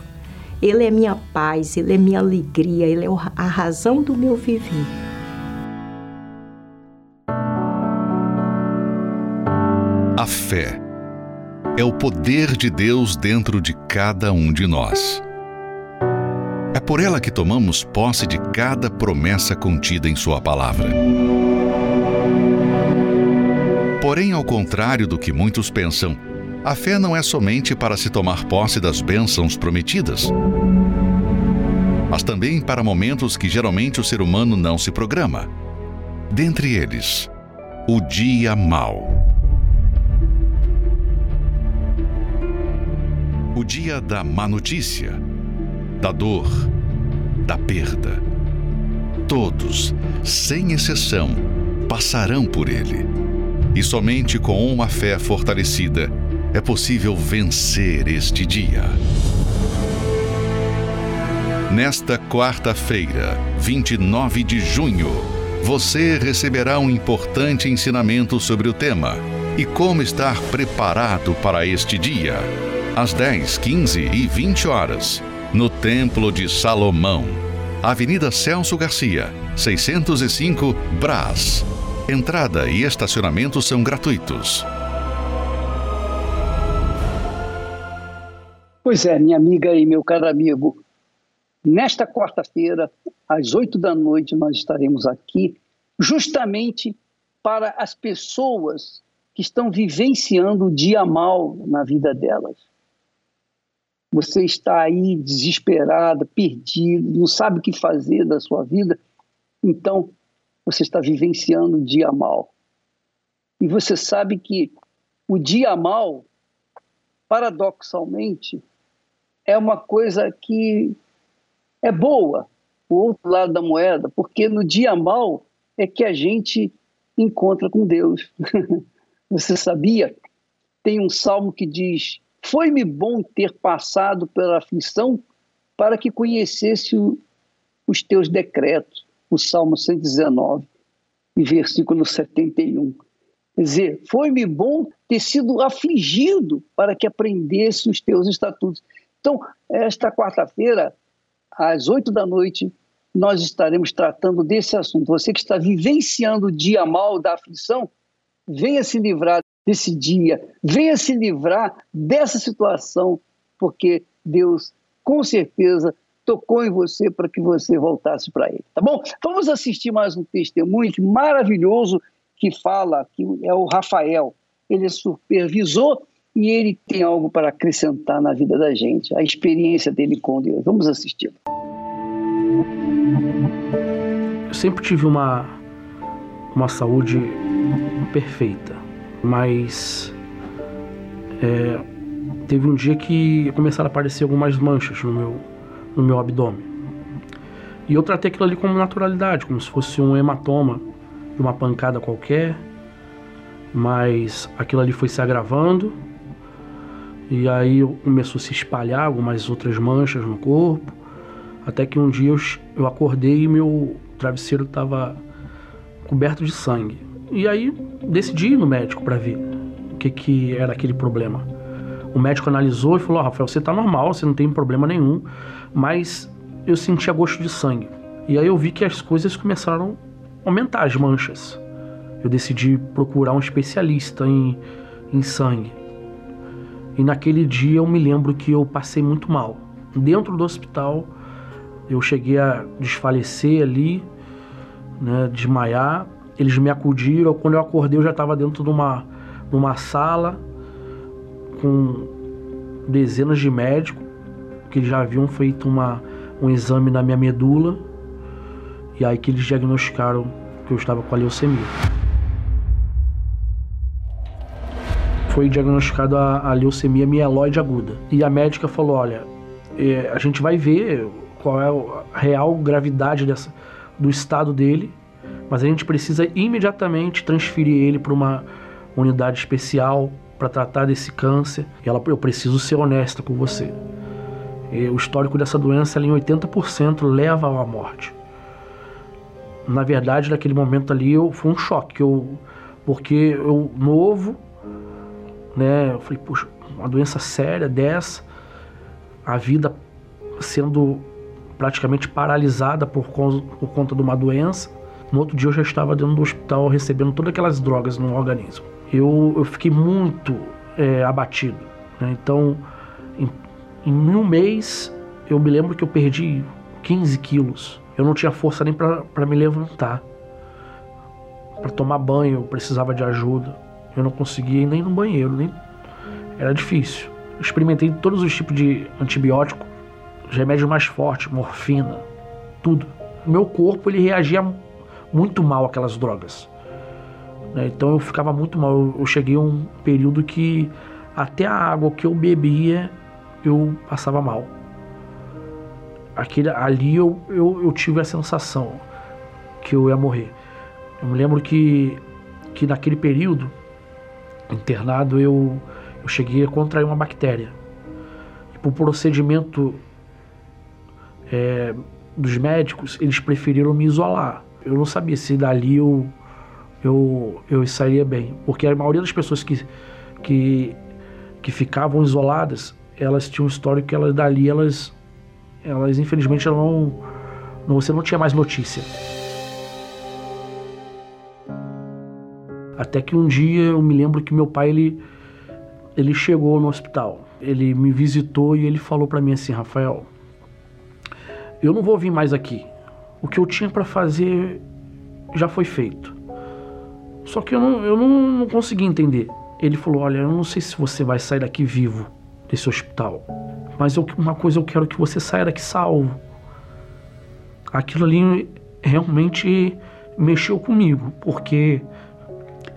Ele é minha paz, ele é minha alegria, ele é a razão do meu viver. A fé é o poder de Deus dentro de cada um de nós. É por ela que tomamos posse de cada promessa contida em Sua palavra. Porém, ao contrário do que muitos pensam, a fé não é somente para se tomar posse das bênçãos prometidas, mas também para momentos que geralmente o ser humano não se programa. Dentre eles, o dia mau. O dia da má notícia, da dor, da perda. Todos, sem exceção, passarão por ele. E somente com uma fé fortalecida é possível vencer este dia. Nesta quarta-feira, 29 de junho, você receberá um importante ensinamento sobre o tema e como estar preparado para este dia às 10, 15 e 20 horas, no Templo de Salomão, Avenida Celso Garcia, 605, Brás. Entrada e estacionamento são gratuitos. Pois é, minha amiga e meu caro amigo, nesta quarta-feira, às 8 da noite, nós estaremos aqui justamente para as pessoas que estão vivenciando o dia mal na vida delas você está aí desesperada, perdido, não sabe o que fazer da sua vida, então você está vivenciando o dia mal. E você sabe que o dia mal, paradoxalmente, é uma coisa que é boa, o outro lado da moeda, porque no dia mal é que a gente encontra com Deus. Você sabia? Tem um salmo que diz: Foi-me bom ter passado pela aflição para que conhecesse o, os teus decretos. O Salmo 119, versículo 71. Quer dizer, foi-me bom ter sido afligido para que aprendesse os teus estatutos. Então, esta quarta-feira, às oito da noite, nós estaremos tratando desse assunto. Você que está vivenciando o dia mal da aflição, venha se livrar desse dia, venha se livrar dessa situação, porque Deus, com certeza, tocou em você para que você voltasse para Ele. Tá bom? Vamos assistir mais um testemunho maravilhoso que fala, que é o Rafael. Ele é supervisor e ele tem algo para acrescentar na vida da gente, a experiência dele com Deus. Vamos assistir. Eu sempre tive uma, uma saúde perfeita, mas é, teve um dia que começaram a aparecer algumas manchas no meu, no meu abdômen. E eu tratei aquilo ali como naturalidade, como se fosse um hematoma de uma pancada qualquer, mas aquilo ali foi se agravando e aí começou a se espalhar algumas outras manchas no corpo, até que um dia eu, eu acordei e meu travesseiro estava coberto de sangue. E aí decidi ir no médico para ver o que, que era aquele problema. O médico analisou e falou: oh, Rafael, você está normal, você não tem problema nenhum, mas eu sentia gosto de sangue. E aí eu vi que as coisas começaram a aumentar as manchas. Eu decidi procurar um especialista em, em sangue. E naquele dia eu me lembro que eu passei muito mal. Dentro do hospital, eu cheguei a desfalecer ali, né, desmaiar. Eles me acudiram. Quando eu acordei, eu já estava dentro de uma, de uma sala com dezenas de médicos que já haviam feito uma, um exame na minha medula e aí que eles diagnosticaram que eu estava com a leucemia. Foi diagnosticado a, a leucemia mieloide aguda e a médica falou: olha, é, a gente vai ver qual é a real gravidade dessa, do estado dele, mas a gente precisa imediatamente transferir ele para uma unidade especial para tratar desse câncer. E ela, eu preciso ser honesta com você. E o histórico dessa doença, ela, em 80%, leva à morte. Na verdade, naquele momento ali, eu, foi um choque, eu, porque eu, novo, né, eu falei, puxa, uma doença séria dessa, a vida sendo praticamente paralisada por, por conta de uma doença. No outro dia eu já estava dentro do hospital recebendo todas aquelas drogas no organismo eu, eu fiquei muito é, abatido. Né? Então, em, em um mês, eu me lembro que eu perdi 15 quilos. Eu não tinha força nem para me levantar. Para tomar banho, eu precisava de ajuda. Eu não conseguia ir nem no banheiro, nem era difícil. Experimentei todos os tipos de antibiótico, remédios mais fortes, morfina, tudo. Meu corpo ele reagia muito mal àquelas drogas. Né? Então eu ficava muito mal. Eu cheguei a um período que até a água que eu bebia eu passava mal. Aquele, ali eu, eu, eu tive a sensação que eu ia morrer. Eu me lembro que, que naquele período internado eu, eu cheguei a contrair uma bactéria. E por procedimento é, dos médicos, eles preferiram me isolar. Eu não sabia se dali eu eu, eu sairia bem. Porque a maioria das pessoas que, que, que ficavam isoladas, elas tinham um histórico que elas dali, elas, elas infelizmente não, não, você não tinha mais notícia. Até que um dia eu me lembro que meu pai ele, ele chegou no hospital. Ele me visitou e ele falou para mim assim, Rafael, eu não vou vir mais aqui. O que eu tinha para fazer já foi feito. Só que eu não, eu não, não consegui entender. Ele falou: Olha, eu não sei se você vai sair daqui vivo desse hospital. mas eu, uma coisa eu quero que você saia daqui salvo. Aquilo ali realmente mexeu comigo, porque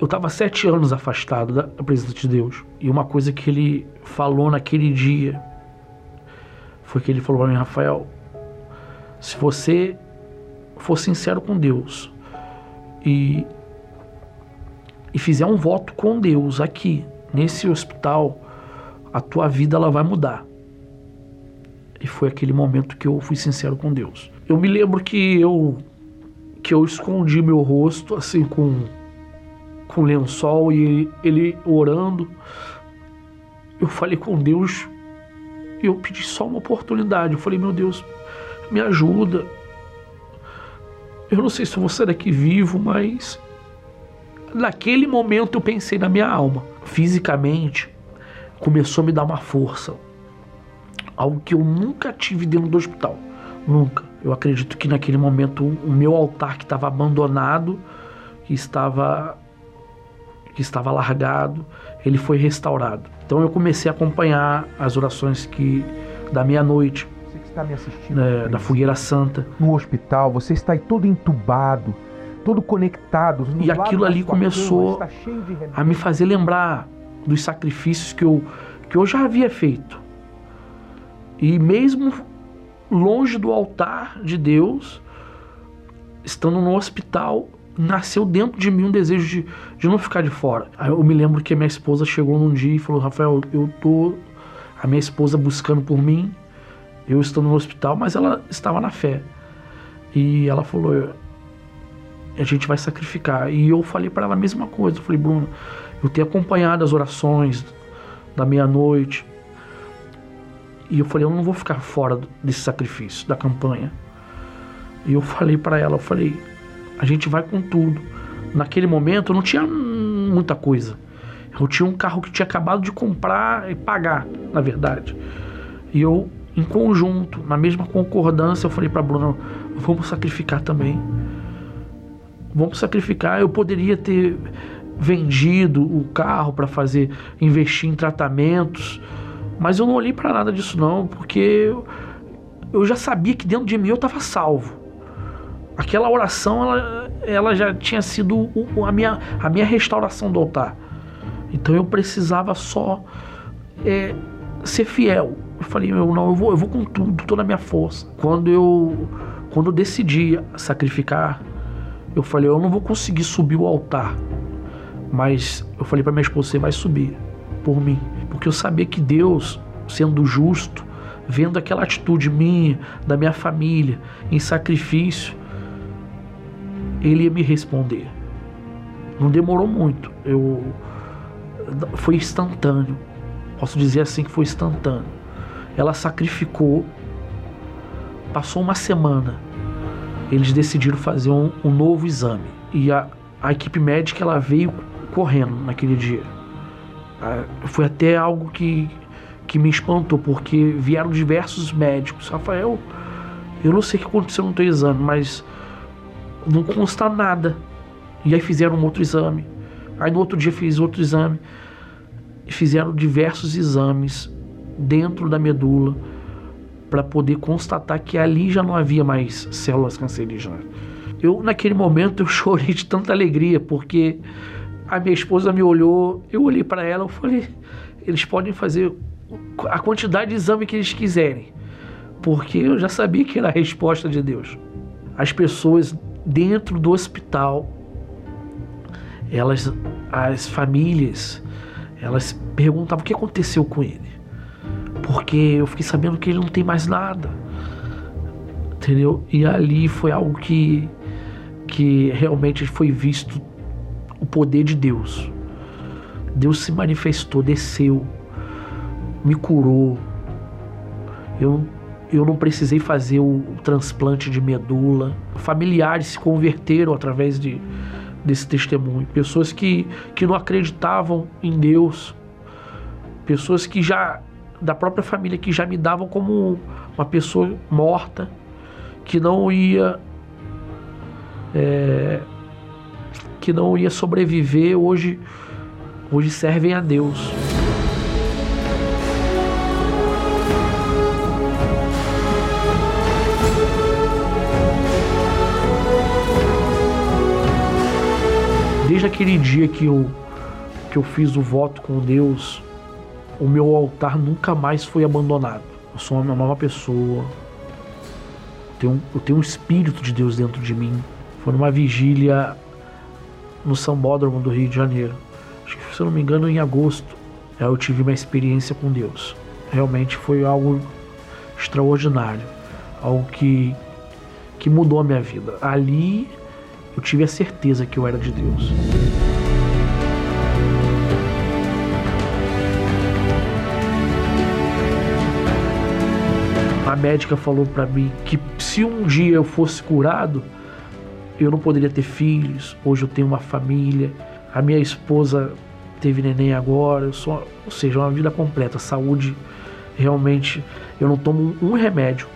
eu estava sete anos afastado da presença de Deus. E uma coisa que ele falou naquele dia foi que ele falou para mim, Rafael, se você for sincero com Deus e, e fizer um voto com Deus aqui, nesse hospital, a tua vida ela vai mudar. E foi aquele momento que eu fui sincero com Deus. Eu me lembro que eu que eu escondi meu rosto assim com com lençol e ele orando. Eu falei com Deus, eu pedi só uma oportunidade. Eu falei, meu Deus, me ajuda. Eu não sei se eu vou sair daqui vivo, mas naquele momento eu pensei na minha alma. Fisicamente, começou a me dar uma força. Algo que eu nunca tive dentro do hospital. Nunca. Eu acredito que naquele momento o meu altar que estava abandonado, que estava que estava largado, ele foi restaurado. Então eu comecei a acompanhar as orações que da meia-noite, está me assistindo, né, da fogueira santa, no hospital, você está aí todo entubado, todo conectado. e aquilo ali começou cama, a me fazer lembrar dos sacrifícios que eu que eu já havia feito. E mesmo longe do altar de Deus, estando no hospital, nasceu dentro de mim um desejo de, de não ficar de fora. Aí eu me lembro que minha esposa chegou num dia e falou: Rafael, eu tô. A minha esposa buscando por mim, eu estando no hospital, mas ela estava na fé. E ela falou: a gente vai sacrificar. E eu falei para ela a mesma coisa. Eu falei, Bruno, eu tenho acompanhado as orações da meia-noite. E eu falei, eu não vou ficar fora desse sacrifício, da campanha. E eu falei para ela, eu falei, a gente vai com tudo. Naquele momento eu não tinha muita coisa. Eu tinha um carro que tinha acabado de comprar e pagar, na verdade. E eu, em conjunto, na mesma concordância, eu falei para Bruno, vamos sacrificar também. Vamos sacrificar. Eu poderia ter vendido o carro para fazer investir em tratamentos, mas eu não olhei para nada disso não, porque eu, já sabia que dentro de mim eu estava salvo. Aquela oração ela, ela já tinha sido a minha, a minha restauração do altar. Então eu precisava só é, ser fiel. Eu falei, eu não, eu vou, eu vou com tudo, toda a minha força. Quando eu, quando eu decidi sacrificar, eu falei, eu não vou conseguir subir o altar. Mas eu falei para minha esposa, você vai subir por mim. Porque eu sabia que Deus, sendo justo, vendo aquela atitude minha, da minha família, em sacrifício, ele ia me responder. Não demorou muito. Eu foi instantâneo. Posso dizer assim que foi instantâneo. Ela sacrificou. Passou uma semana. Eles decidiram fazer um, um novo exame. E a, a equipe médica ela veio correndo naquele dia. Ah, Foi até algo que, que me espantou, porque vieram diversos médicos. Rafael, eu não sei o que aconteceu no teu exame, mas não consta nada. E aí fizeram um outro exame. Aí no outro dia fiz outro exame. Fizeram diversos exames dentro da medula para poder constatar que ali já não havia mais células cancerígenas. Eu naquele momento eu chorei de tanta alegria porque a minha esposa me olhou, eu olhei para ela, eu falei, eles podem fazer a quantidade de exame que eles quiserem, porque eu já sabia que era a resposta de Deus. As pessoas dentro do hospital, elas, as famílias, elas perguntavam o que aconteceu com ele, porque eu fiquei sabendo que ele não tem mais nada, entendeu? E ali foi algo que que realmente foi visto o poder de Deus. Deus se manifestou, desceu, me curou. Eu, eu não precisei fazer o transplante de medula. Familiares se converteram através de, desse testemunho. Pessoas que, que não acreditavam em Deus. Pessoas que já, da própria família que já me davam como uma pessoa morta, que não ia é, que não ia sobreviver, hoje hoje servem a Deus. Desde aquele dia que eu, que eu fiz o voto com Deus, o meu altar nunca mais foi abandonado. Eu sou uma nova pessoa. Eu tenho, eu tenho um espírito de Deus dentro de mim. Foi numa vigília no Sambódromo do Rio de Janeiro. Acho que, se eu não me engano, em agosto. Eu tive uma experiência com Deus. Realmente foi algo extraordinário. Algo que, que mudou a minha vida. Ali eu tive a certeza que eu era de Deus. A médica falou para mim que se um dia eu fosse curado, eu não poderia ter filhos. Hoje eu tenho uma família. A minha esposa teve neném agora. Eu sou, ou seja, uma vida completa. Saúde, realmente. Eu não tomo um remédio.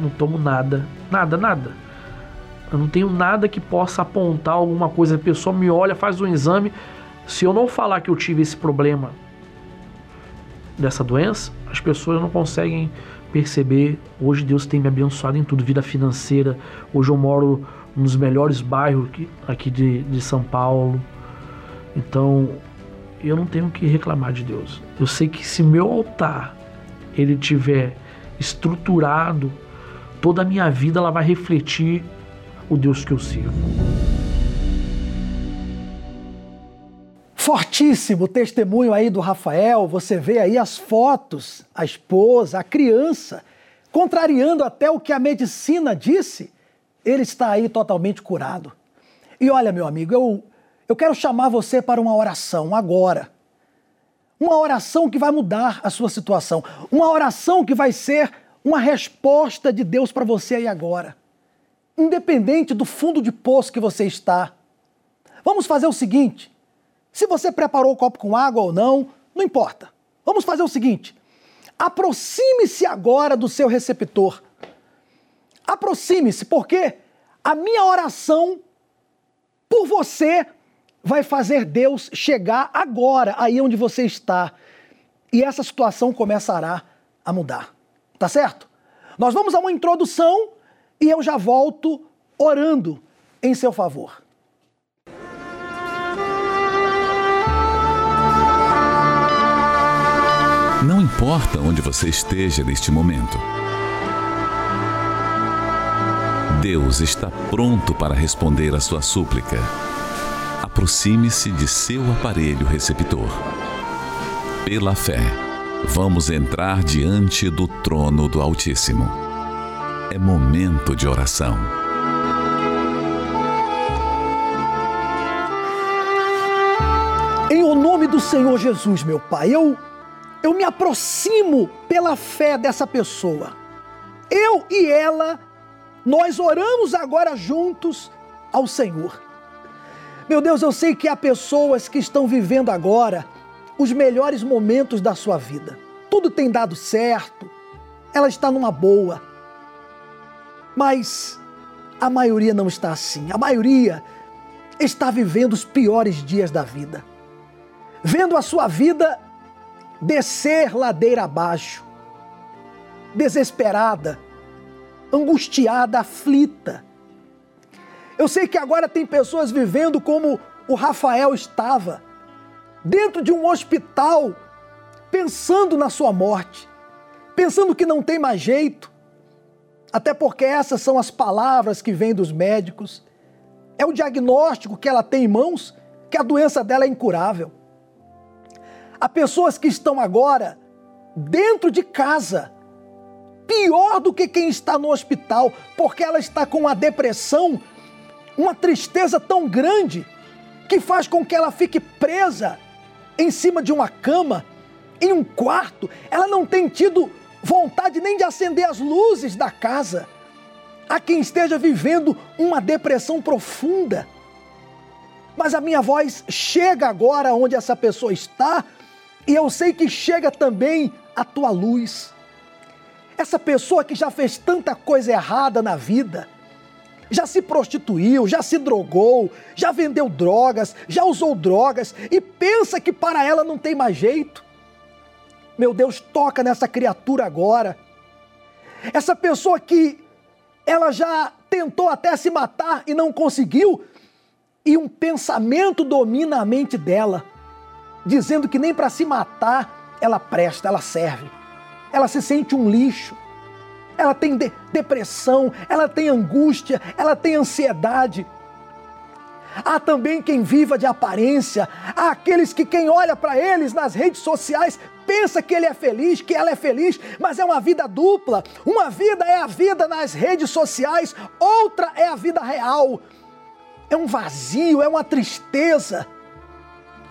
Não tomo nada. Nada, nada. Eu não tenho nada que possa apontar alguma coisa. A pessoa me olha, faz um exame. Se eu não falar que eu tive esse problema dessa doença, as pessoas não conseguem perceber. Hoje Deus tem me abençoado em tudo, vida financeira. Hoje eu moro nos melhores bairros aqui de, de São Paulo. Então eu não tenho que reclamar de Deus. Eu sei que se meu altar ele tiver estruturado, toda a minha vida ela vai refletir o Deus que eu sirvo. Fortíssimo testemunho aí do Rafael. Você vê aí as fotos, a esposa, a criança, contrariando até o que a medicina disse. Ele está aí totalmente curado. E olha, meu amigo, eu, eu quero chamar você para uma oração agora. Uma oração que vai mudar a sua situação. Uma oração que vai ser uma resposta de Deus para você aí agora independente do fundo de poço que você está. Vamos fazer o seguinte: se você preparou o copo com água ou não, não importa. Vamos fazer o seguinte: aproxime-se agora do seu receptor. Aproxime-se, porque a minha oração por você vai fazer Deus chegar agora, aí onde você está. E essa situação começará a mudar. Tá certo? Nós vamos a uma introdução e eu já volto orando em seu favor. Importa onde você esteja neste momento. Deus está pronto para responder a sua súplica. Aproxime-se de seu aparelho receptor. Pela fé, vamos entrar diante do trono do Altíssimo é momento de oração. Em o nome do Senhor Jesus, meu Pai, eu, eu me aproximo pela fé dessa pessoa. Eu e ela, nós oramos agora juntos ao Senhor. Meu Deus, eu sei que há pessoas que estão vivendo agora os melhores momentos da sua vida. Tudo tem dado certo, ela está numa boa. Mas a maioria não está assim. A maioria está vivendo os piores dias da vida. Vendo a sua vida descer ladeira abaixo, desesperada, angustiada, aflita. Eu sei que agora tem pessoas vivendo como o Rafael estava, dentro de um hospital, pensando na sua morte, pensando que não tem mais jeito, até porque essas são as palavras que vêm dos médicos. É o diagnóstico que ela tem em mãos que a doença dela é incurável. Há pessoas que estão agora dentro de casa, pior do que quem está no hospital, porque ela está com uma depressão, uma tristeza tão grande que faz com que ela fique presa em cima de uma cama, em um quarto. Ela não tem tido vontade nem de acender as luzes da casa. Há quem esteja vivendo uma depressão profunda. Mas a minha voz chega agora onde essa pessoa está, e eu sei que chega também a tua luz. Essa pessoa que já fez tanta coisa errada na vida, já se prostituiu, já se drogou, já vendeu drogas, já usou drogas e pensa que para ela não tem mais jeito. Meu Deus, toca nessa criatura agora. Essa pessoa que ela já tentou até se matar e não conseguiu, e um pensamento domina a mente dela, dizendo que nem para se matar ela presta, ela serve. Ela se sente um lixo. Ela tem de depressão, ela tem angústia, ela tem ansiedade. Há também quem viva de aparência, há aqueles que quem olha para eles nas redes sociais pensa que ele é feliz, que ela é feliz, mas é uma vida dupla. Uma vida é a vida nas redes sociais, outra é a vida real. É um vazio, é uma tristeza.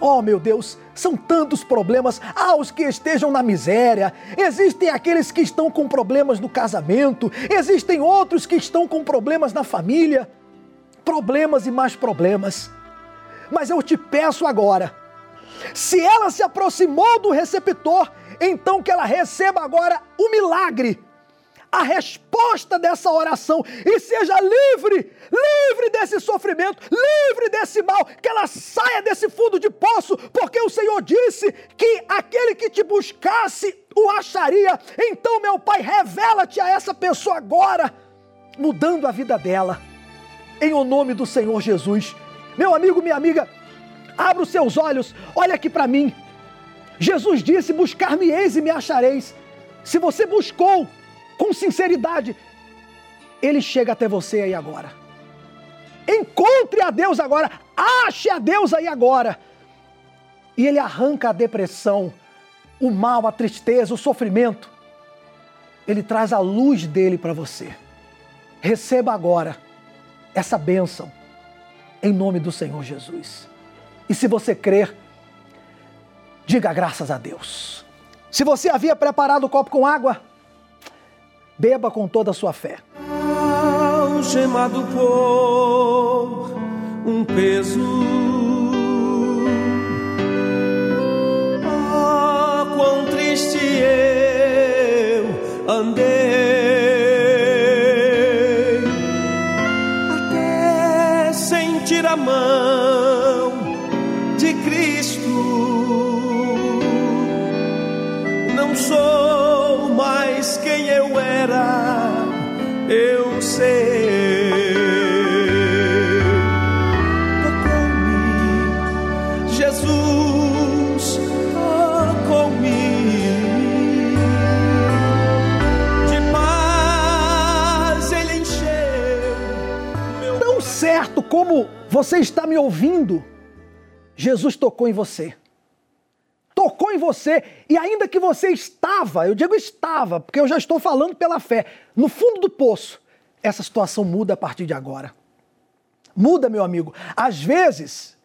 Oh, meu Deus, são tantos problemas. Há os que estejam na miséria, existem aqueles que estão com problemas no casamento, existem outros que estão com problemas na família problemas e mais problemas. Mas eu te peço agora, se ela se aproximou do receptor, então que ela receba agora o milagre, a resposta dessa oração e seja livre, livre desse sofrimento, livre desse mal, que ela saia desse fundo de poço, porque o Senhor disse que aquele que te buscasse o acharia. Então, meu Pai, revela-te a essa pessoa agora, mudando a vida dela em o nome do Senhor Jesus. Meu amigo, minha amiga, abra os seus olhos, olha aqui para mim. Jesus disse: Buscar-me-eis e me achareis. Se você buscou com sinceridade, ele chega até você aí agora. Encontre a Deus agora, ache a Deus aí agora. E ele arranca a depressão, o mal, a tristeza, o sofrimento. Ele traz a luz dele para você. Receba agora essa bênção em nome do Senhor Jesus. E se você crer, diga graças a Deus. Se você havia preparado o copo com água, beba com toda a sua fé. Algemado por um peso. Ah, quão triste eu andei. a mão de Cristo. Não sou mais quem eu era, eu sei. Tocou-me, Jesus, tocou-me. De paz ele encheu. Meu Tão certo como você está me ouvindo? Jesus tocou em você. Tocou em você, e ainda que você estava, eu digo estava, porque eu já estou falando pela fé, no fundo do poço, essa situação muda a partir de agora. Muda, meu amigo. Às vezes,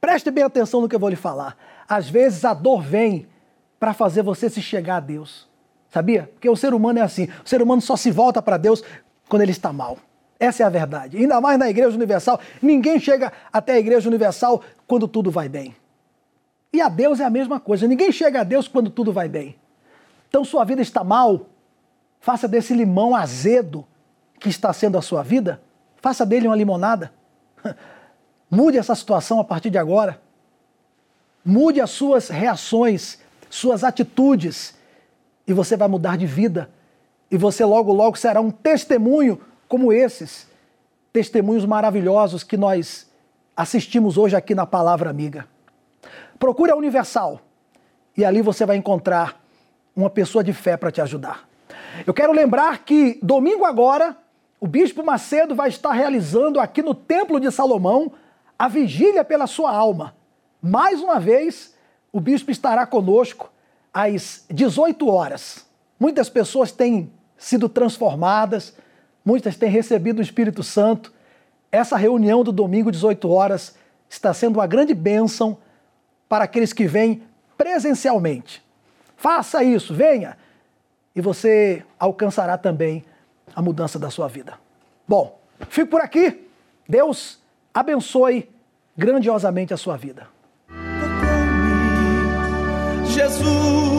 preste bem atenção no que eu vou lhe falar. Às vezes a dor vem para fazer você se chegar a Deus. Sabia? Porque o ser humano é assim. O ser humano só se volta para Deus quando ele está mal. Essa é a verdade. Ainda mais na Igreja Universal. Ninguém chega até a Igreja Universal quando tudo vai bem. E a Deus é a mesma coisa. Ninguém chega a Deus quando tudo vai bem. Então, sua vida está mal. Faça desse limão azedo que está sendo a sua vida, faça dele uma limonada. Mude essa situação a partir de agora. Mude as suas reações, suas atitudes, e você vai mudar de vida. E você logo, logo será um testemunho como esses testemunhos maravilhosos que nós assistimos hoje aqui na Palavra Amiga. Procure a Universal e ali você vai encontrar uma pessoa de fé para te ajudar. Eu quero lembrar que domingo agora o Bispo Macedo vai estar realizando aqui no Templo de Salomão a vigília pela sua alma. Mais uma vez, o Bispo estará conosco às 18 horas. Muitas pessoas têm sido transformadas, muitas têm recebido o Espírito Santo. Essa reunião do domingo, 18 horas, está sendo uma grande bênção para aqueles que vêm presencialmente. Faça isso, venha, e você alcançará também a mudança da sua vida. Bom, fico por aqui. Deus abençoe grandiosamente a sua vida. Jesus